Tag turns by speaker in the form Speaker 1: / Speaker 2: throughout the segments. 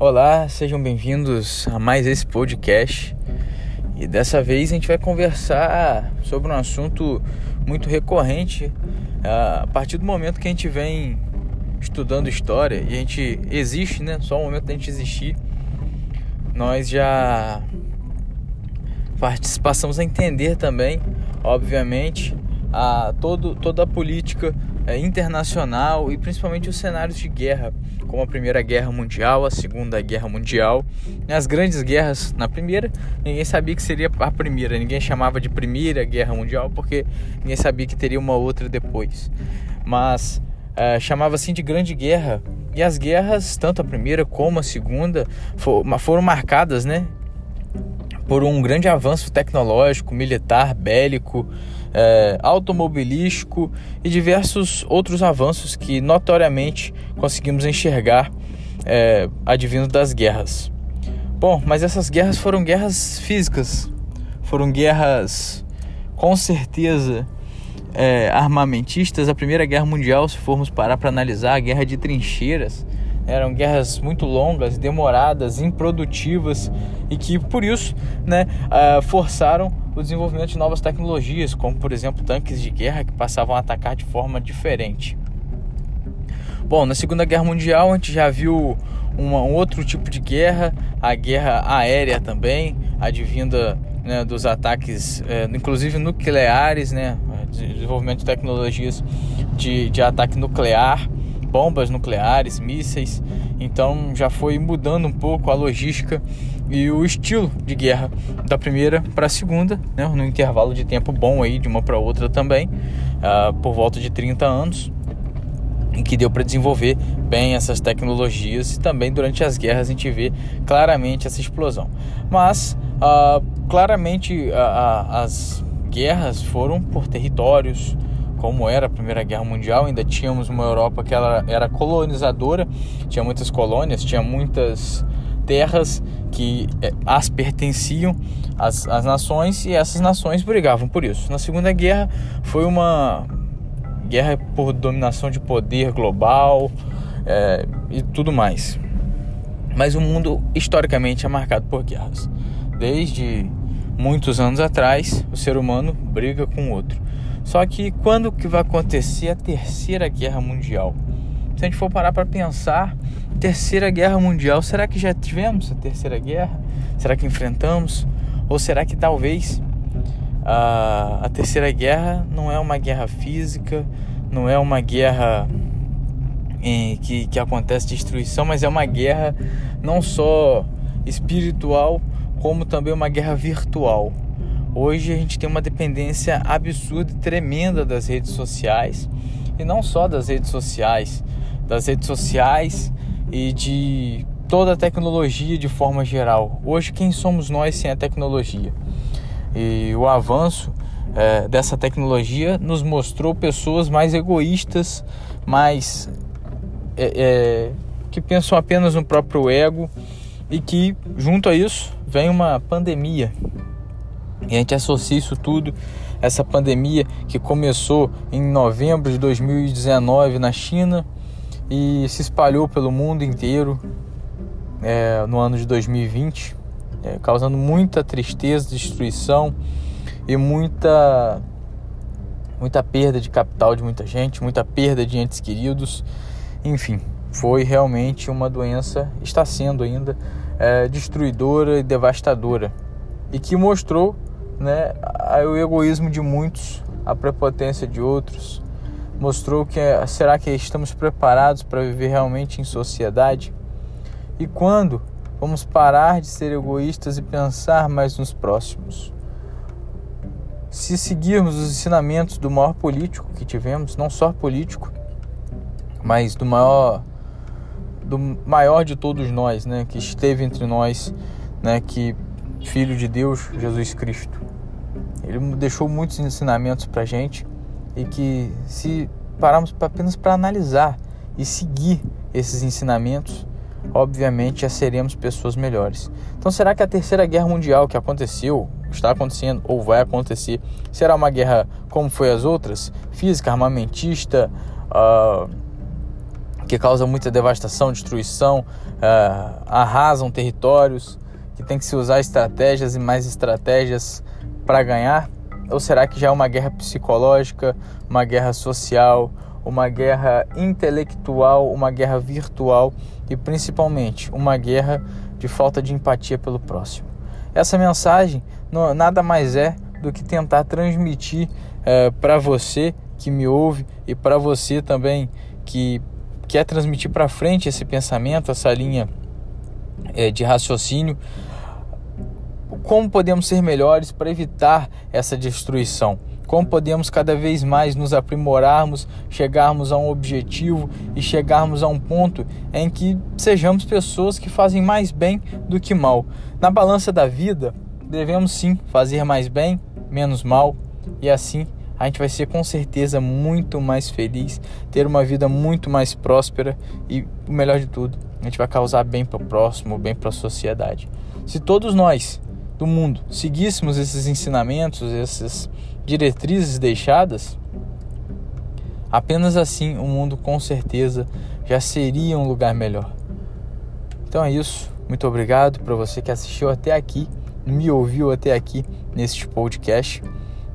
Speaker 1: Olá, sejam bem-vindos a mais esse podcast. E dessa vez a gente vai conversar sobre um assunto muito recorrente a partir do momento que a gente vem estudando história e a gente existe, né? Só o momento da gente existir, nós já passamos a entender também, obviamente, a todo, toda a política internacional e principalmente os cenários de guerra, como a Primeira Guerra Mundial, a Segunda Guerra Mundial, as grandes guerras. Na primeira, ninguém sabia que seria a primeira, ninguém chamava de Primeira Guerra Mundial porque ninguém sabia que teria uma outra depois. Mas é, chamava assim de Grande Guerra. E as guerras, tanto a primeira como a segunda, foram marcadas, né? Por um grande avanço tecnológico, militar, bélico, é, automobilístico e diversos outros avanços que notoriamente conseguimos enxergar é, advindo das guerras. Bom, mas essas guerras foram guerras físicas, foram guerras com certeza é, armamentistas. A Primeira Guerra Mundial, se formos parar para analisar, a guerra de trincheiras, eram guerras muito longas, demoradas, improdutivas e que por isso né, uh, forçaram o desenvolvimento de novas tecnologias, como por exemplo tanques de guerra que passavam a atacar de forma diferente. Bom, na Segunda Guerra Mundial a gente já viu um outro tipo de guerra, a guerra aérea também, advinda né, dos ataques, é, inclusive nucleares, né, desenvolvimento de tecnologias de, de ataque nuclear bombas nucleares, mísseis. Então já foi mudando um pouco a logística e o estilo de guerra da primeira para a segunda, né, no intervalo de tempo bom aí de uma para outra também, uh, por volta de 30 anos, em que deu para desenvolver bem essas tecnologias e também durante as guerras a gente vê claramente essa explosão. Mas uh, claramente as guerras foram por territórios, como era a Primeira Guerra Mundial, ainda tínhamos uma Europa que ela era colonizadora, tinha muitas colônias, tinha muitas terras que eh, as pertenciam às, às nações e essas nações brigavam por isso. Na Segunda Guerra foi uma guerra por dominação de poder global é, e tudo mais. Mas o mundo historicamente é marcado por guerras. Desde muitos anos atrás, o ser humano briga com o outro. Só que quando que vai acontecer a terceira guerra mundial? Se a gente for parar para pensar, terceira guerra mundial, será que já tivemos a terceira guerra? Será que enfrentamos? Ou será que talvez a, a terceira guerra não é uma guerra física, não é uma guerra em, que, que acontece destruição, mas é uma guerra não só espiritual, como também uma guerra virtual. Hoje a gente tem uma dependência absurda e tremenda das redes sociais e não só das redes sociais, das redes sociais e de toda a tecnologia de forma geral. Hoje quem somos nós sem a tecnologia? E o avanço é, dessa tecnologia nos mostrou pessoas mais egoístas, mais é, é, que pensam apenas no próprio ego e que junto a isso vem uma pandemia e a gente associa isso tudo, essa pandemia que começou em novembro de 2019 na China e se espalhou pelo mundo inteiro é, no ano de 2020, é, causando muita tristeza, destruição e muita muita perda de capital de muita gente, muita perda de entes queridos, enfim, foi realmente uma doença, está sendo ainda é, destruidora e devastadora. E que mostrou né, o egoísmo de muitos, a prepotência de outros, mostrou que será que estamos preparados para viver realmente em sociedade? E quando vamos parar de ser egoístas e pensar mais nos próximos? Se seguirmos os ensinamentos do maior político que tivemos, não só político, mas do maior do maior de todos nós, né, que esteve entre nós, né, que filho de Deus, Jesus Cristo. Ele deixou muitos ensinamentos para gente e que se pararmos apenas para analisar e seguir esses ensinamentos, obviamente já seremos pessoas melhores. Então, será que a terceira guerra mundial que aconteceu, está acontecendo ou vai acontecer, será uma guerra como foi as outras, física, armamentista, uh, que causa muita devastação, destruição, uh, arrasam territórios, que tem que se usar estratégias e mais estratégias para ganhar? Ou será que já é uma guerra psicológica, uma guerra social, uma guerra intelectual, uma guerra virtual e principalmente uma guerra de falta de empatia pelo próximo? Essa mensagem não, nada mais é do que tentar transmitir uh, para você que me ouve e para você também que quer transmitir para frente esse pensamento, essa linha é, de raciocínio, como podemos ser melhores para evitar essa destruição? Como podemos cada vez mais nos aprimorarmos, chegarmos a um objetivo e chegarmos a um ponto em que sejamos pessoas que fazem mais bem do que mal. Na balança da vida, devemos sim fazer mais bem, menos mal, e assim a gente vai ser com certeza muito mais feliz, ter uma vida muito mais próspera e o melhor de tudo, a gente vai causar bem para o próximo, bem para a sociedade. Se todos nós do mundo seguíssemos esses ensinamentos, essas diretrizes deixadas, apenas assim o mundo com certeza já seria um lugar melhor. Então é isso. Muito obrigado para você que assistiu até aqui, me ouviu até aqui neste podcast.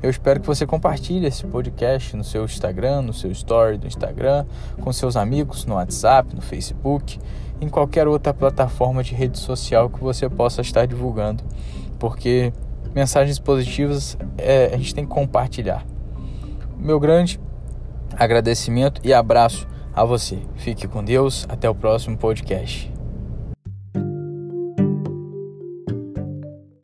Speaker 1: Eu espero que você compartilhe esse podcast no seu Instagram, no seu story do Instagram, com seus amigos, no WhatsApp, no Facebook, em qualquer outra plataforma de rede social que você possa estar divulgando, porque mensagens positivas é, a gente tem que compartilhar. Meu grande agradecimento e abraço a você. Fique com Deus. Até o próximo podcast.